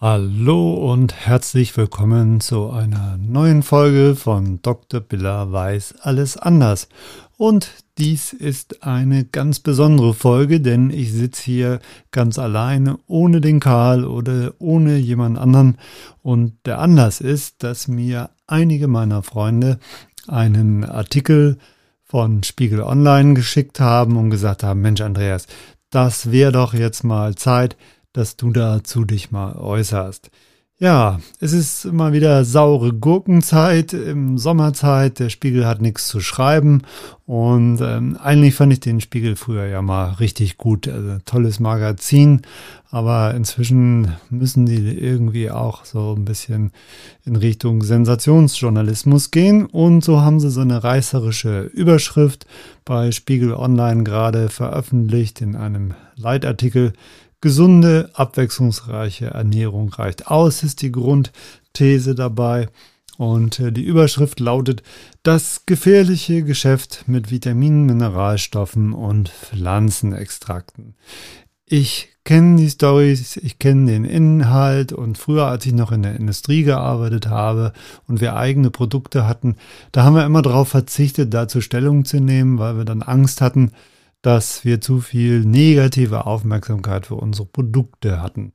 Hallo und herzlich willkommen zu einer neuen Folge von Dr. Biller weiß alles anders. Und dies ist eine ganz besondere Folge, denn ich sitze hier ganz alleine, ohne den Karl oder ohne jemand anderen. Und der Anlass ist, dass mir einige meiner Freunde einen Artikel von Spiegel Online geschickt haben und gesagt haben, Mensch Andreas, das wäre doch jetzt mal Zeit, dass du dazu dich mal äußerst. Ja, es ist mal wieder saure Gurkenzeit im Sommerzeit. Der Spiegel hat nichts zu schreiben. Und ähm, eigentlich fand ich den Spiegel früher ja mal richtig gut. Also tolles Magazin. Aber inzwischen müssen die irgendwie auch so ein bisschen in Richtung Sensationsjournalismus gehen. Und so haben sie so eine reißerische Überschrift bei Spiegel Online gerade veröffentlicht in einem Leitartikel Gesunde, abwechslungsreiche Ernährung reicht aus, ist die Grundthese dabei. Und äh, die Überschrift lautet Das gefährliche Geschäft mit Vitaminen, Mineralstoffen und Pflanzenextrakten. Ich kenne die Stories, ich kenne den Inhalt und früher, als ich noch in der Industrie gearbeitet habe und wir eigene Produkte hatten, da haben wir immer darauf verzichtet, dazu Stellung zu nehmen, weil wir dann Angst hatten, dass wir zu viel negative Aufmerksamkeit für unsere Produkte hatten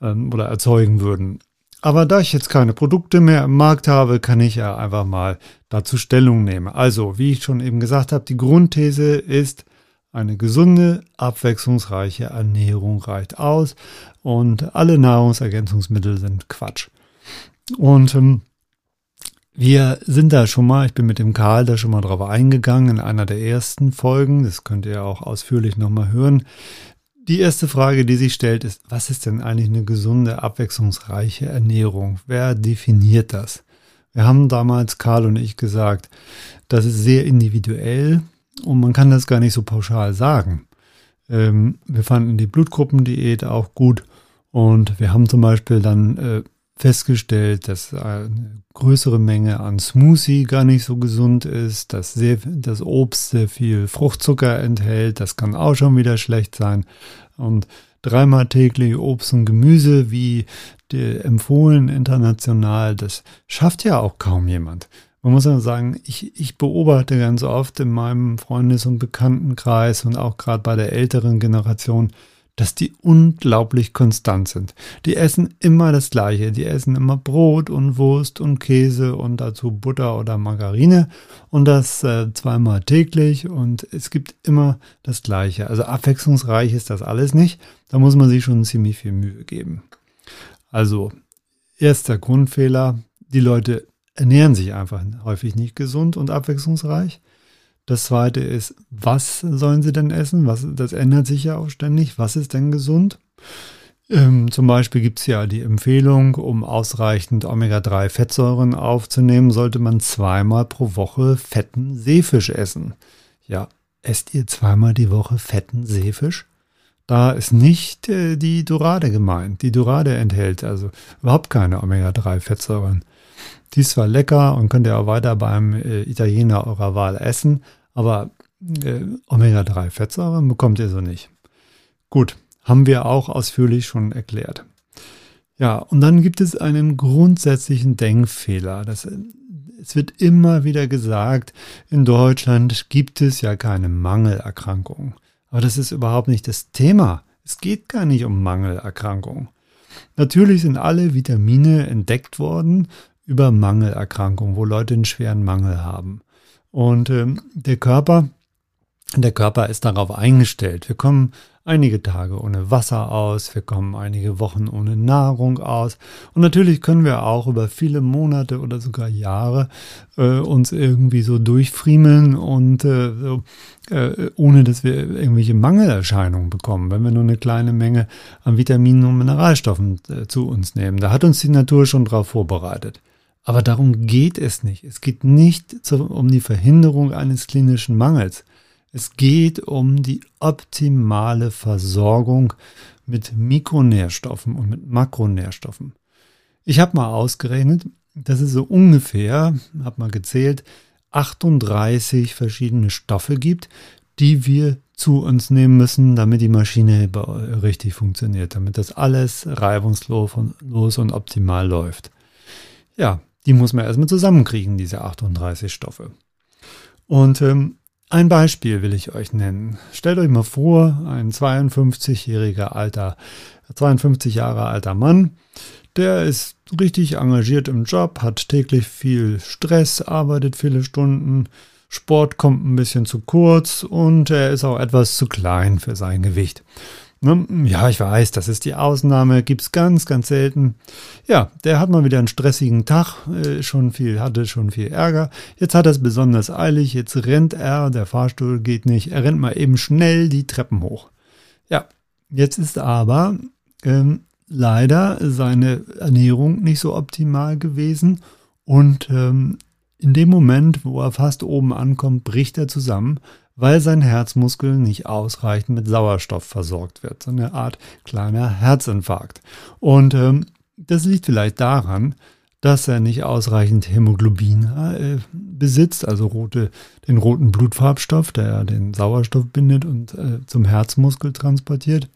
ähm, oder erzeugen würden. Aber da ich jetzt keine Produkte mehr im Markt habe, kann ich ja einfach mal dazu Stellung nehmen. Also, wie ich schon eben gesagt habe, die Grundthese ist, eine gesunde, abwechslungsreiche Ernährung reicht aus und alle Nahrungsergänzungsmittel sind Quatsch. Und ähm, wir sind da schon mal, ich bin mit dem Karl da schon mal drauf eingegangen in einer der ersten Folgen. Das könnt ihr auch ausführlich nochmal hören. Die erste Frage, die sich stellt, ist, was ist denn eigentlich eine gesunde, abwechslungsreiche Ernährung? Wer definiert das? Wir haben damals, Karl und ich, gesagt, das ist sehr individuell und man kann das gar nicht so pauschal sagen. Ähm, wir fanden die Blutgruppendiät auch gut und wir haben zum Beispiel dann äh, festgestellt, dass eine größere Menge an Smoothie gar nicht so gesund ist, dass sehr, das Obst sehr viel Fruchtzucker enthält, das kann auch schon wieder schlecht sein. Und dreimal täglich Obst und Gemüse, wie empfohlen international, das schafft ja auch kaum jemand. Man muss ja sagen, ich, ich beobachte ganz oft in meinem Freundes- und Bekanntenkreis und auch gerade bei der älteren Generation, dass die unglaublich konstant sind. Die essen immer das Gleiche. Die essen immer Brot und Wurst und Käse und dazu Butter oder Margarine und das äh, zweimal täglich und es gibt immer das Gleiche. Also abwechslungsreich ist das alles nicht. Da muss man sich schon ziemlich viel Mühe geben. Also, erster Grundfehler. Die Leute ernähren sich einfach häufig nicht gesund und abwechslungsreich. Das zweite ist, was sollen sie denn essen? Was, das ändert sich ja auch ständig. Was ist denn gesund? Ähm, zum Beispiel gibt es ja die Empfehlung, um ausreichend Omega-3-Fettsäuren aufzunehmen, sollte man zweimal pro Woche fetten Seefisch essen. Ja, esst ihr zweimal die Woche fetten Seefisch? Da ist nicht äh, die Dorade gemeint. Die Dorade enthält also überhaupt keine Omega-3-Fettsäuren. Die ist zwar lecker und könnt ihr auch weiter beim äh, Italiener eurer Wahl essen, aber äh, Omega-3-Fettsäuren bekommt ihr so nicht. Gut, haben wir auch ausführlich schon erklärt. Ja, und dann gibt es einen grundsätzlichen Denkfehler. Das, es wird immer wieder gesagt, in Deutschland gibt es ja keine Mangelerkrankung. Aber das ist überhaupt nicht das Thema. Es geht gar nicht um Mangelerkrankung. Natürlich sind alle Vitamine entdeckt worden über Mangelerkrankungen, wo Leute einen schweren Mangel haben. Und ähm, der Körper, der Körper ist darauf eingestellt. Wir kommen einige Tage ohne Wasser aus, wir kommen einige Wochen ohne Nahrung aus. Und natürlich können wir auch über viele Monate oder sogar Jahre äh, uns irgendwie so durchfriemeln und äh, so, äh, ohne dass wir irgendwelche Mangelerscheinungen bekommen, wenn wir nur eine kleine Menge an Vitaminen und Mineralstoffen äh, zu uns nehmen. Da hat uns die Natur schon darauf vorbereitet. Aber darum geht es nicht. Es geht nicht um die Verhinderung eines klinischen Mangels. Es geht um die optimale Versorgung mit Mikronährstoffen und mit Makronährstoffen. Ich habe mal ausgerechnet, dass es so ungefähr, habe mal gezählt, 38 verschiedene Stoffe gibt, die wir zu uns nehmen müssen, damit die Maschine richtig funktioniert, damit das alles reibungslos und optimal läuft. Ja, die muss man erstmal zusammenkriegen, diese 38 Stoffe. Und ähm, ein Beispiel will ich euch nennen. Stellt euch mal vor, ein 52-jähriger alter, 52 Jahre alter Mann, der ist richtig engagiert im Job, hat täglich viel Stress, arbeitet viele Stunden, Sport kommt ein bisschen zu kurz und er ist auch etwas zu klein für sein Gewicht. Ne? Ja, ich weiß, das ist die Ausnahme, gibt's ganz, ganz selten. Ja, der hat mal wieder einen stressigen Tag, äh, schon viel, hatte schon viel Ärger. Jetzt hat er es besonders eilig, jetzt rennt er, der Fahrstuhl geht nicht, er rennt mal eben schnell die Treppen hoch. Ja, jetzt ist aber ähm, leider seine Ernährung nicht so optimal gewesen und ähm, in dem Moment, wo er fast oben ankommt, bricht er zusammen, weil sein Herzmuskel nicht ausreichend mit Sauerstoff versorgt wird. So eine Art kleiner Herzinfarkt. Und ähm, das liegt vielleicht daran, dass er nicht ausreichend Hämoglobin äh, besitzt, also rote, den roten Blutfarbstoff, der den Sauerstoff bindet und äh, zum Herzmuskel transportiert.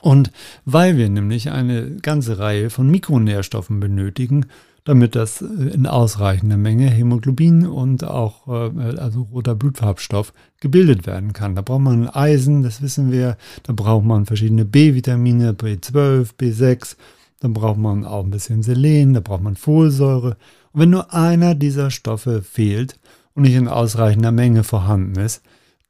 Und weil wir nämlich eine ganze Reihe von Mikronährstoffen benötigen, damit das äh, in ausreichender Menge Hämoglobin und auch äh, also roter Blutfarbstoff gebildet werden kann. Da braucht man Eisen, das wissen wir, da braucht man verschiedene B-Vitamine, B12, B6, dann braucht man auch ein bisschen Selen, da braucht man Folsäure. Und wenn nur einer dieser Stoffe fehlt und nicht in ausreichender Menge vorhanden ist,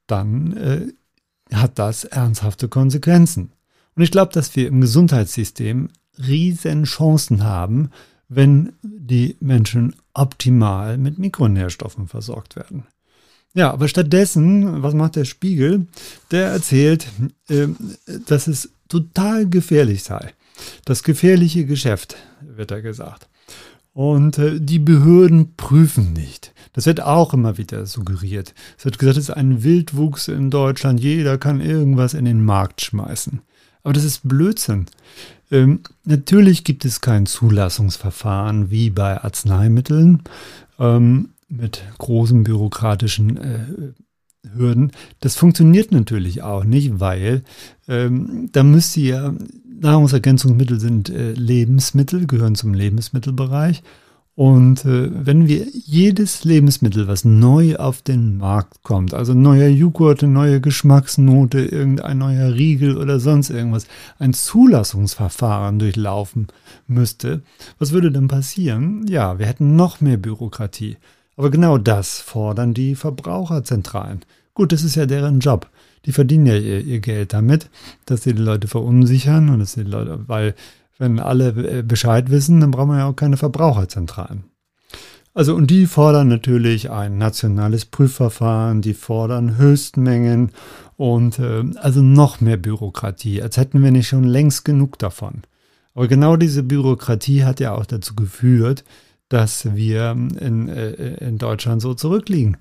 dann äh, hat das ernsthafte Konsequenzen. Und ich glaube, dass wir im Gesundheitssystem riesen Chancen haben, wenn die Menschen optimal mit Mikronährstoffen versorgt werden. Ja, aber stattdessen, was macht der Spiegel? Der erzählt, äh, dass es total gefährlich sei. Das gefährliche Geschäft, wird er gesagt. Und äh, die Behörden prüfen nicht. Das wird auch immer wieder suggeriert. Es wird gesagt, es ist ein Wildwuchs in Deutschland. Jeder kann irgendwas in den Markt schmeißen. Aber das ist Blödsinn. Ähm, natürlich gibt es kein Zulassungsverfahren wie bei Arzneimitteln ähm, mit großen bürokratischen äh, Hürden. Das funktioniert natürlich auch nicht, weil ähm, da müsste ja Nahrungsergänzungsmittel sind äh, Lebensmittel, gehören zum Lebensmittelbereich. Und äh, wenn wir jedes Lebensmittel, was neu auf den Markt kommt, also neuer Joghurt, neue Geschmacksnote, irgendein neuer Riegel oder sonst irgendwas, ein Zulassungsverfahren durchlaufen müsste, was würde dann passieren? Ja, wir hätten noch mehr Bürokratie. Aber genau das fordern die Verbraucherzentralen. Gut, das ist ja deren Job. Die verdienen ja ihr, ihr Geld damit, dass sie die Leute verunsichern und dass die Leute, weil wenn alle äh, Bescheid wissen, dann brauchen wir ja auch keine Verbraucherzentralen. Also und die fordern natürlich ein nationales Prüfverfahren, die fordern Höchstmengen und äh, also noch mehr Bürokratie, als hätten wir nicht schon längst genug davon. Aber genau diese Bürokratie hat ja auch dazu geführt, dass wir in, äh, in Deutschland so zurückliegen,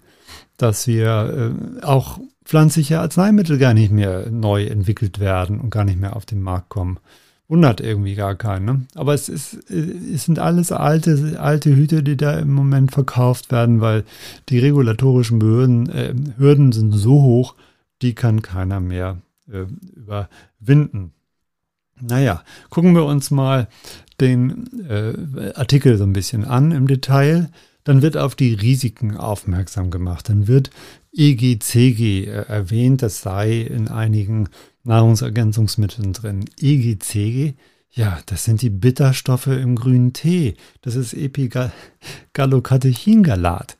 dass wir äh, auch pflanzliche Arzneimittel gar nicht mehr neu entwickelt werden und gar nicht mehr auf den Markt kommen wundert irgendwie gar keinen. Ne? Aber es, ist, es sind alles alte, alte Hüte, die da im Moment verkauft werden, weil die regulatorischen Behörden, äh, Hürden sind so hoch, die kann keiner mehr äh, überwinden. Naja, gucken wir uns mal den äh, Artikel so ein bisschen an im Detail. Dann wird auf die Risiken aufmerksam gemacht. Dann wird EGCG äh, erwähnt, das sei in einigen Nahrungsergänzungsmitteln drin. EGCG, ja, das sind die Bitterstoffe im grünen Tee. Das ist Epigallocatechingalat.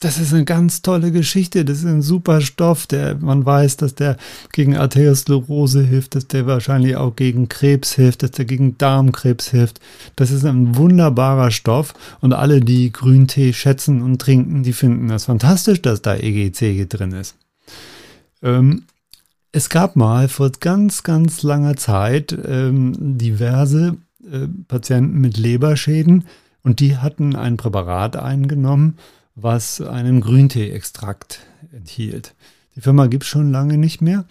Das ist eine ganz tolle Geschichte. Das ist ein super Stoff, der man weiß, dass der gegen Arteriosklerose hilft, dass der wahrscheinlich auch gegen Krebs hilft, dass der gegen Darmkrebs hilft. Das ist ein wunderbarer Stoff und alle, die Grüntee schätzen und trinken, die finden das fantastisch, dass da EGCG drin ist. Ähm, es gab mal vor ganz, ganz langer Zeit ähm, diverse äh, Patienten mit Leberschäden und die hatten ein Präparat eingenommen, was einen Grüntee-Extrakt enthielt. Die Firma gibt es schon lange nicht mehr.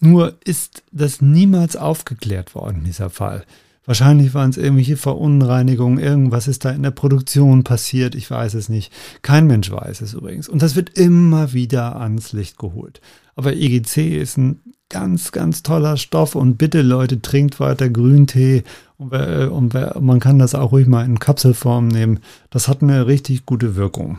Nur ist das niemals aufgeklärt worden, dieser Fall. Wahrscheinlich waren es irgendwelche Verunreinigungen, irgendwas ist da in der Produktion passiert, ich weiß es nicht. Kein Mensch weiß es übrigens. Und das wird immer wieder ans Licht geholt. Aber EGC ist ein ganz, ganz toller Stoff und bitte Leute, trinkt weiter Grüntee und, und man kann das auch ruhig mal in Kapselform nehmen. Das hat eine richtig gute Wirkung.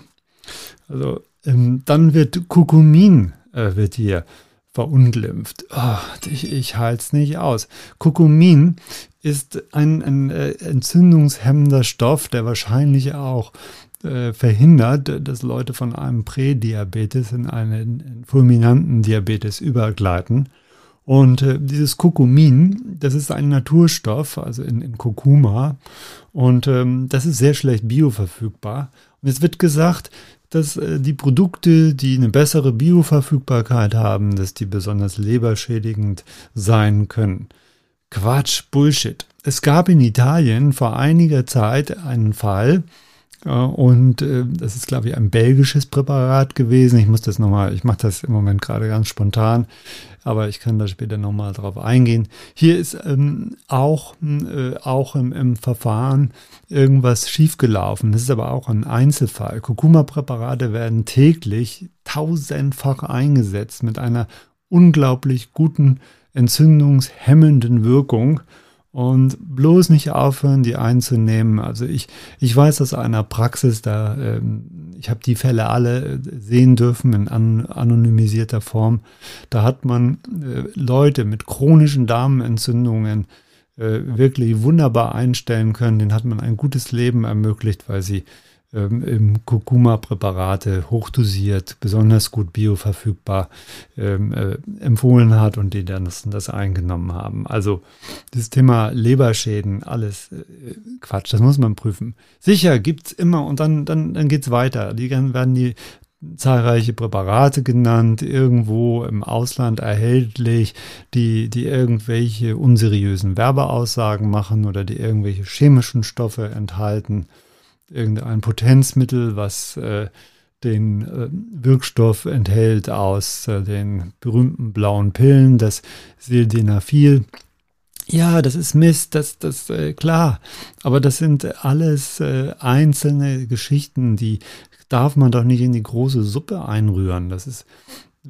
Also ähm, dann wird Kurkumin äh, wird hier verunglimpft. Oh, ich, ich halte es nicht aus. Kurkumin ist ein, ein äh, entzündungshemmender Stoff, der wahrscheinlich auch äh, verhindert, dass Leute von einem Prädiabetes in einen fulminanten Diabetes übergleiten. Und äh, dieses Kurkumin, das ist ein Naturstoff, also in, in Kurkuma. Und ähm, das ist sehr schlecht bioverfügbar. Und es wird gesagt, dass äh, die Produkte, die eine bessere Bioverfügbarkeit haben, dass die besonders leberschädigend sein können. Quatsch, Bullshit. Es gab in Italien vor einiger Zeit einen Fall, und äh, das ist, glaube ich, ein belgisches Präparat gewesen. Ich muss das nochmal, ich mache das im Moment gerade ganz spontan, aber ich kann da später nochmal drauf eingehen. Hier ist ähm, auch, äh, auch im, im Verfahren irgendwas schiefgelaufen. Das ist aber auch ein Einzelfall. Kurkuma-Präparate werden täglich tausendfach eingesetzt mit einer unglaublich guten entzündungshemmenden Wirkung. Und bloß nicht aufhören, die einzunehmen. Also ich, ich weiß aus einer Praxis, da ähm, ich habe die Fälle alle äh, sehen dürfen in an, anonymisierter Form. Da hat man äh, Leute mit chronischen Darmentzündungen äh, wirklich wunderbar einstellen können. Den hat man ein gutes Leben ermöglicht, weil sie ähm, Kurkuma-Präparate hochdosiert, besonders gut bioverfügbar ähm, äh, empfohlen hat und die dann das, eingenommen haben. Also das Thema Leberschäden, alles äh, Quatsch, das muss man prüfen. Sicher gibt's immer und dann, dann, dann geht's weiter. Die werden die zahlreiche Präparate genannt, irgendwo im Ausland erhältlich, die, die irgendwelche unseriösen Werbeaussagen machen oder die irgendwelche chemischen Stoffe enthalten irgendein Potenzmittel, was äh, den äh, Wirkstoff enthält aus äh, den berühmten blauen Pillen, das Sildenafil. Ja, das ist Mist, das, das äh, klar. Aber das sind alles äh, einzelne Geschichten, die darf man doch nicht in die große Suppe einrühren. Das ist,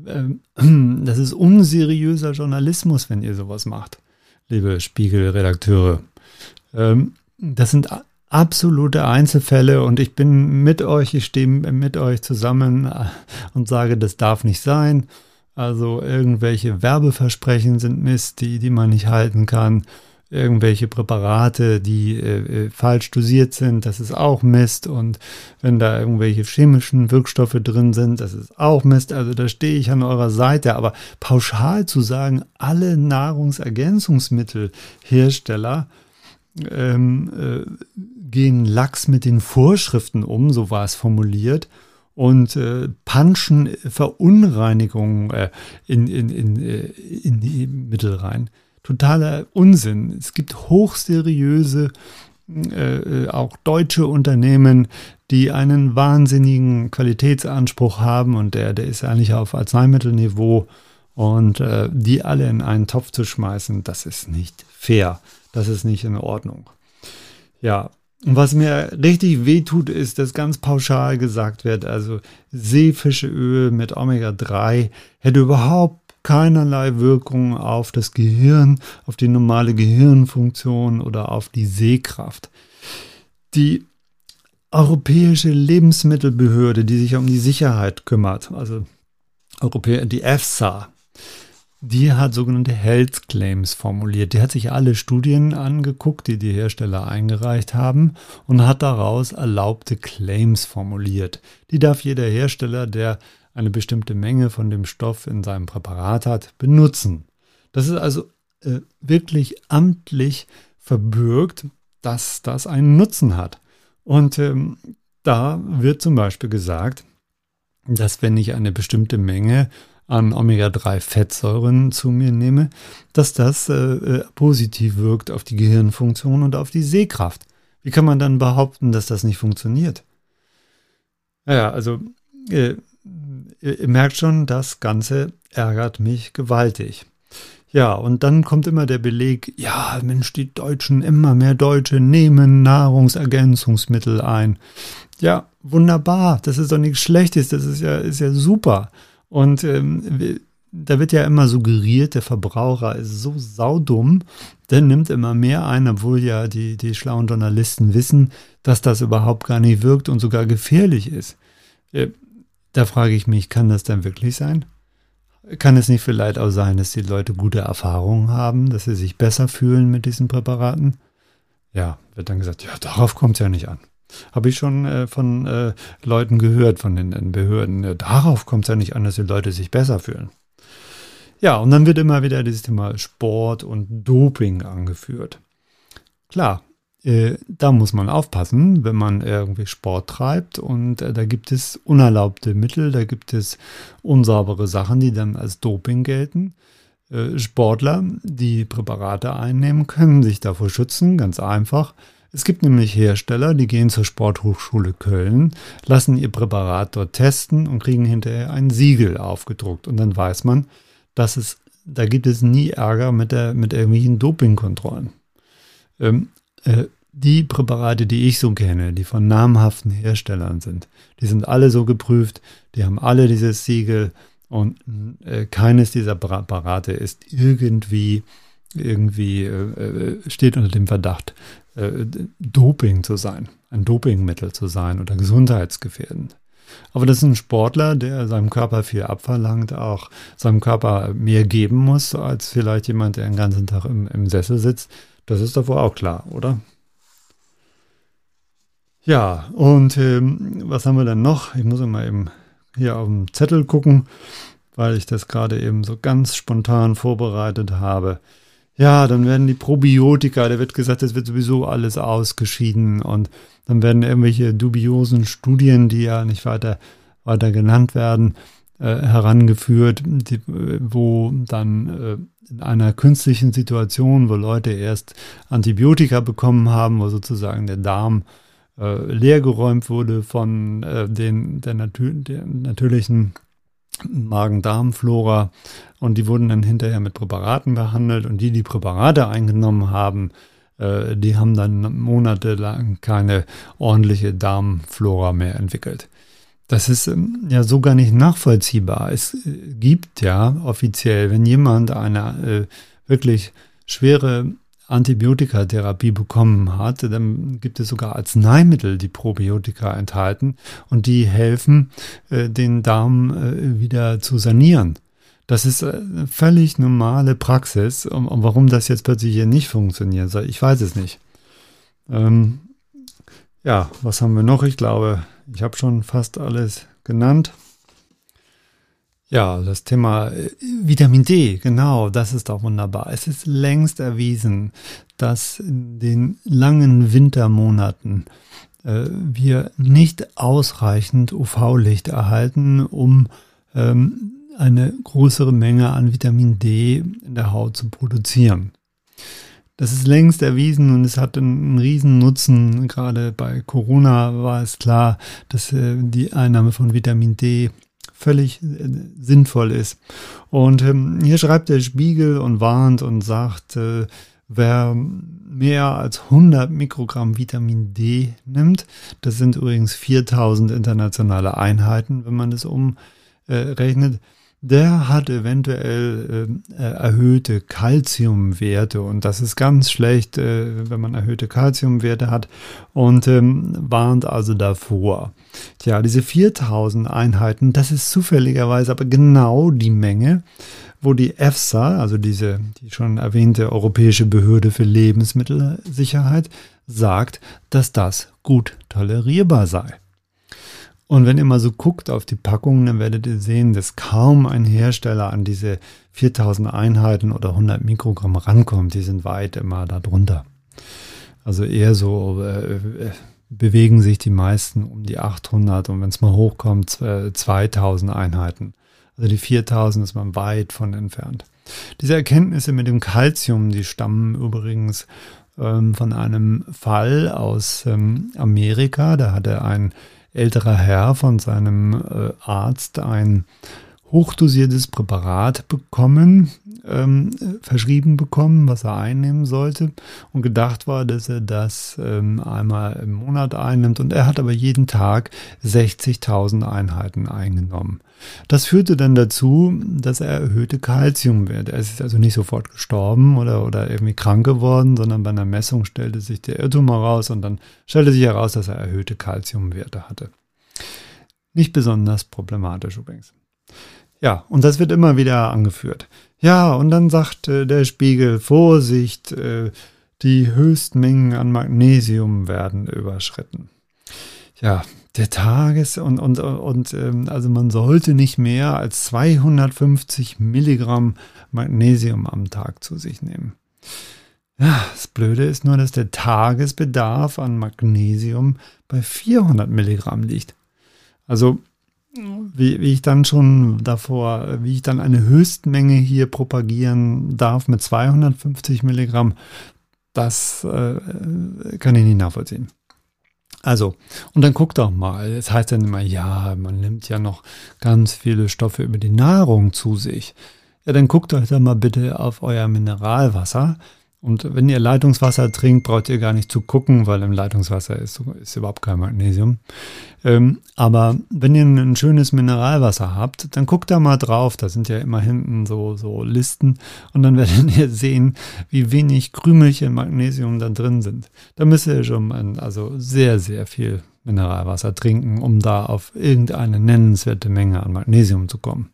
ähm, das ist unseriöser Journalismus, wenn ihr sowas macht, liebe Spiegelredakteure. Ähm, das sind absolute Einzelfälle und ich bin mit euch, ich stehe mit euch zusammen und sage, das darf nicht sein. Also irgendwelche Werbeversprechen sind Mist, die, die man nicht halten kann. Irgendwelche Präparate, die äh, äh, falsch dosiert sind, das ist auch Mist. Und wenn da irgendwelche chemischen Wirkstoffe drin sind, das ist auch Mist. Also da stehe ich an eurer Seite. Aber pauschal zu sagen, alle Nahrungsergänzungsmittelhersteller ähm, äh, gehen lax mit den Vorschriften um, so war es formuliert, und äh, punchen Verunreinigungen äh, in, in, in, äh, in die Mittel rein. Totaler Unsinn. Es gibt hochseriöse, äh, äh, auch deutsche Unternehmen, die einen wahnsinnigen Qualitätsanspruch haben und der, der ist eigentlich auf Arzneimittelniveau und äh, die alle in einen Topf zu schmeißen, das ist nicht fair. Das ist nicht in Ordnung. Ja, und was mir richtig wehtut, ist, dass ganz pauschal gesagt wird, also Seefischeöl mit Omega-3 hätte überhaupt keinerlei Wirkung auf das Gehirn, auf die normale Gehirnfunktion oder auf die Sehkraft. Die Europäische Lebensmittelbehörde, die sich um die Sicherheit kümmert, also die EFSA, die hat sogenannte Health Claims formuliert. Die hat sich alle Studien angeguckt, die die Hersteller eingereicht haben und hat daraus erlaubte Claims formuliert. Die darf jeder Hersteller, der eine bestimmte Menge von dem Stoff in seinem Präparat hat, benutzen. Das ist also äh, wirklich amtlich verbürgt, dass das einen Nutzen hat. Und ähm, da wird zum Beispiel gesagt, dass wenn ich eine bestimmte Menge an Omega-3-Fettsäuren zu mir nehme, dass das äh, äh, positiv wirkt auf die Gehirnfunktion und auf die Sehkraft. Wie kann man dann behaupten, dass das nicht funktioniert? Ja, also äh, ihr merkt schon, das Ganze ärgert mich gewaltig. Ja, und dann kommt immer der Beleg, ja, Mensch, die Deutschen, immer mehr Deutsche nehmen Nahrungsergänzungsmittel ein. Ja, wunderbar, das ist doch nichts Schlechtes, das ist ja, ist ja super. Und ähm, da wird ja immer suggeriert, der Verbraucher ist so saudumm, der nimmt immer mehr ein, obwohl ja die, die schlauen Journalisten wissen, dass das überhaupt gar nicht wirkt und sogar gefährlich ist. Äh, da frage ich mich, kann das denn wirklich sein? Kann es nicht vielleicht auch sein, dass die Leute gute Erfahrungen haben, dass sie sich besser fühlen mit diesen Präparaten? Ja, wird dann gesagt, ja, darauf kommt es ja nicht an. Habe ich schon äh, von äh, Leuten gehört, von den, den Behörden. Darauf kommt es ja nicht an, dass die Leute sich besser fühlen. Ja, und dann wird immer wieder dieses Thema Sport und Doping angeführt. Klar, äh, da muss man aufpassen, wenn man irgendwie Sport treibt und äh, da gibt es unerlaubte Mittel, da gibt es unsaubere Sachen, die dann als Doping gelten. Äh, Sportler, die Präparate einnehmen, können sich davor schützen, ganz einfach. Es gibt nämlich Hersteller, die gehen zur Sporthochschule Köln, lassen ihr Präparat dort testen und kriegen hinterher ein Siegel aufgedruckt. Und dann weiß man, dass es, da gibt es nie Ärger mit, der, mit irgendwelchen Dopingkontrollen. Ähm, äh, die Präparate, die ich so kenne, die von namhaften Herstellern sind, die sind alle so geprüft, die haben alle dieses Siegel und äh, keines dieser Präparate ist irgendwie irgendwie äh, äh steht unter dem Verdacht, äh, Doping zu sein, ein Dopingmittel zu sein oder gesundheitsgefährdend. Aber das ist ein Sportler, der seinem Körper viel abverlangt, auch seinem Körper mehr geben muss, als vielleicht jemand, der den ganzen Tag im, im Sessel sitzt. Das ist doch wohl auch klar, oder? Ja, und ähm, was haben wir dann noch? Ich muss mal eben hier auf dem Zettel gucken, weil ich das gerade eben so ganz spontan vorbereitet habe. Ja, dann werden die Probiotika, da wird gesagt, es wird sowieso alles ausgeschieden und dann werden irgendwelche dubiosen Studien, die ja nicht weiter, weiter genannt werden, äh, herangeführt, die, wo dann äh, in einer künstlichen Situation, wo Leute erst Antibiotika bekommen haben, wo sozusagen der Darm äh, leergeräumt wurde von äh, den, der, natür der natürlichen Magen-Darm-Flora und die wurden dann hinterher mit Präparaten behandelt und die, die Präparate eingenommen haben, äh, die haben dann monatelang keine ordentliche Darmflora mehr entwickelt. Das ist ähm, ja so gar nicht nachvollziehbar. Es äh, gibt ja offiziell, wenn jemand eine äh, wirklich schwere Antibiotikatherapie bekommen hat, dann gibt es sogar Arzneimittel, die Probiotika enthalten und die helfen, äh, den Darm äh, wieder zu sanieren. Das ist eine völlig normale Praxis. Und, warum das jetzt plötzlich hier nicht funktioniert, ich weiß es nicht. Ähm, ja, was haben wir noch? Ich glaube, ich habe schon fast alles genannt. Ja, das Thema äh, Vitamin D, genau, das ist auch wunderbar. Es ist längst erwiesen, dass in den langen Wintermonaten äh, wir nicht ausreichend UV-Licht erhalten, um ähm, eine größere Menge an Vitamin D in der Haut zu produzieren. Das ist längst erwiesen und es hat einen, riesen Nutzen. Gerade bei Corona war es klar, dass äh, die Einnahme von Vitamin D völlig äh, sinnvoll ist. Und ähm, hier schreibt der Spiegel und warnt und sagt, äh, wer mehr als 100 Mikrogramm Vitamin D nimmt, das sind übrigens 4000 internationale Einheiten, wenn man das umrechnet, äh, der hat eventuell äh, erhöhte Kalziumwerte und das ist ganz schlecht, äh, wenn man erhöhte Kalziumwerte hat und ähm, warnt also davor. Tja, diese 4000 Einheiten, das ist zufälligerweise aber genau die Menge, wo die EFSA, also diese die schon erwähnte Europäische Behörde für Lebensmittelsicherheit, sagt, dass das gut tolerierbar sei. Und wenn ihr mal so guckt auf die Packungen, dann werdet ihr sehen, dass kaum ein Hersteller an diese 4000 Einheiten oder 100 Mikrogramm rankommt. Die sind weit immer darunter. Also eher so äh, äh bewegen sich die meisten um die 800 und wenn es mal hochkommt, 2000 Einheiten. Also die 4000 ist man weit von entfernt. Diese Erkenntnisse mit dem Calcium, die stammen übrigens ähm, von einem Fall aus ähm, Amerika. Da hatte ein älterer Herr von seinem äh, Arzt ein hochdosiertes Präparat bekommen, ähm, verschrieben bekommen, was er einnehmen sollte. Und gedacht war, dass er das ähm, einmal im Monat einnimmt. Und er hat aber jeden Tag 60.000 Einheiten eingenommen. Das führte dann dazu, dass er erhöhte Kalziumwerte. Er ist also nicht sofort gestorben oder, oder irgendwie krank geworden, sondern bei einer Messung stellte sich der Irrtum heraus und dann stellte sich heraus, dass er erhöhte Kalziumwerte hatte. Nicht besonders problematisch übrigens. Ja, und das wird immer wieder angeführt. Ja, und dann sagt äh, der Spiegel, Vorsicht, äh, die Höchstmengen an Magnesium werden überschritten. Ja, der Tages- und, und, und ähm, also man sollte nicht mehr als 250 Milligramm Magnesium am Tag zu sich nehmen. Ja, das Blöde ist nur, dass der Tagesbedarf an Magnesium bei 400 Milligramm liegt. Also wie, wie ich dann schon davor, wie ich dann eine Höchstmenge hier propagieren darf mit 250 Milligramm, das äh, kann ich nicht nachvollziehen. Also, und dann guckt doch mal. Es heißt dann immer, ja, man nimmt ja noch ganz viele Stoffe über die Nahrung zu sich. Ja, dann guckt euch doch mal bitte auf euer Mineralwasser. Und wenn ihr Leitungswasser trinkt, braucht ihr gar nicht zu gucken, weil im Leitungswasser ist, ist überhaupt kein Magnesium. Ähm, aber wenn ihr ein schönes Mineralwasser habt, dann guckt da mal drauf. Da sind ja immer hinten so, so Listen. Und dann werdet ihr sehen, wie wenig Krümelchen Magnesium da drin sind. Da müsst ihr schon ein, also sehr, sehr viel Mineralwasser trinken, um da auf irgendeine nennenswerte Menge an Magnesium zu kommen.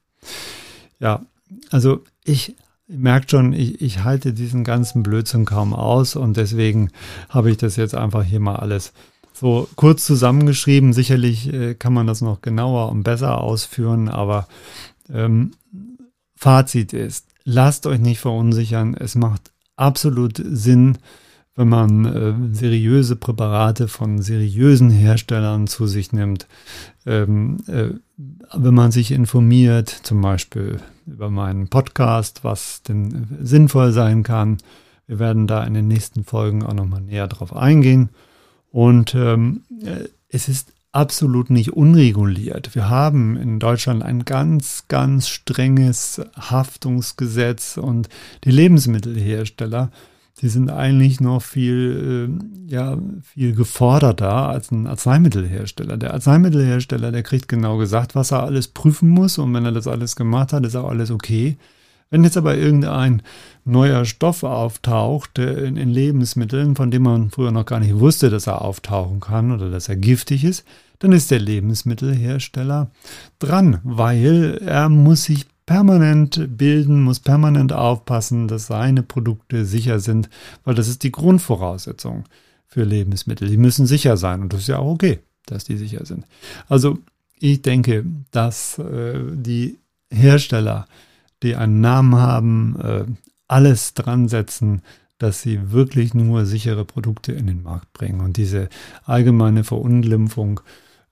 Ja, also ich Ihr merkt schon, ich, ich halte diesen ganzen Blödsinn kaum aus und deswegen habe ich das jetzt einfach hier mal alles so kurz zusammengeschrieben. Sicherlich äh, kann man das noch genauer und besser ausführen, aber ähm, Fazit ist, lasst euch nicht verunsichern. Es macht absolut Sinn, wenn man äh, seriöse Präparate von seriösen Herstellern zu sich nimmt, ähm, äh, wenn man sich informiert, zum Beispiel über meinen Podcast, was denn sinnvoll sein kann. Wir werden da in den nächsten Folgen auch nochmal näher drauf eingehen. Und ähm, äh, es ist absolut nicht unreguliert. Wir haben in Deutschland ein ganz, ganz strenges Haftungsgesetz und die Lebensmittelhersteller die sind eigentlich noch viel, äh, ja, viel geforderter als ein Arzneimittelhersteller. Der Arzneimittelhersteller, der kriegt genau gesagt, was er alles prüfen muss und wenn er das alles gemacht hat, ist auch alles okay. Wenn jetzt aber irgendein neuer Stoff auftaucht in, in, Lebensmitteln, von dem man früher noch gar nicht wusste, dass er auftauchen kann oder dass er giftig ist, dann ist der Lebensmittelhersteller dran, weil er muss sich permanent bilden, muss permanent aufpassen, dass seine Produkte sicher sind, weil das ist die Grundvoraussetzung für Lebensmittel. Die müssen sicher sein und das ist ja auch okay, dass die sicher sind. Also ich denke, dass äh, die Hersteller, die einen Namen haben, äh, alles dran setzen, dass sie wirklich nur sichere Produkte in den Markt bringen. Und diese allgemeine Verunglimpfung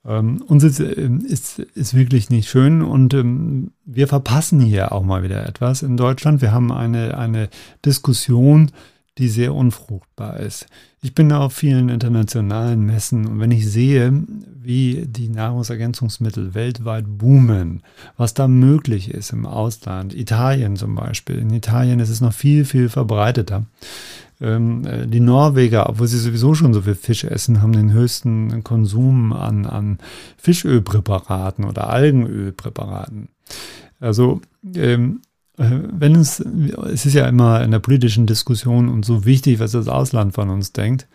ähm, uns ist, ähm, ist, ist wirklich nicht schön und ähm, wir verpassen hier auch mal wieder etwas in Deutschland. Wir haben eine, eine Diskussion, die sehr unfruchtbar ist. Ich bin auf vielen internationalen Messen und wenn ich sehe, wie die Nahrungsergänzungsmittel weltweit boomen, was da möglich ist im Ausland, Italien zum Beispiel, in Italien ist es noch viel, viel verbreiteter. Ähm, äh, die Norweger, obwohl sie sowieso schon so viel Fisch essen, haben den höchsten Konsum an, an Fischölpräparaten oder Algenölpräparaten. Also ähm, äh, wenn es, es ist ja immer in der politischen Diskussion und so wichtig, was das Ausland von uns denkt.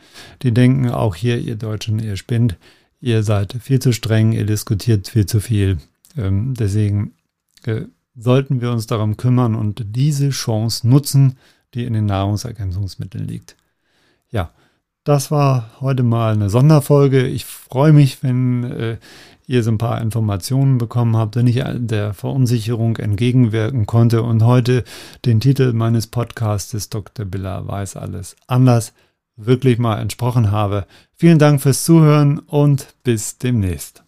Die denken auch hier, ihr Deutschen, ihr spinnt, ihr seid viel zu streng, ihr diskutiert viel zu viel. Ähm, deswegen äh, sollten wir uns darum kümmern und diese Chance nutzen, die in den Nahrungsergänzungsmitteln liegt. Ja, das war heute mal eine Sonderfolge. Ich freue mich, wenn äh, ihr so ein paar Informationen bekommen habt, wenn ich der Verunsicherung entgegenwirken konnte und heute den Titel meines Podcasts Dr. Biller weiß alles anders wirklich mal entsprochen habe. Vielen Dank fürs Zuhören und bis demnächst.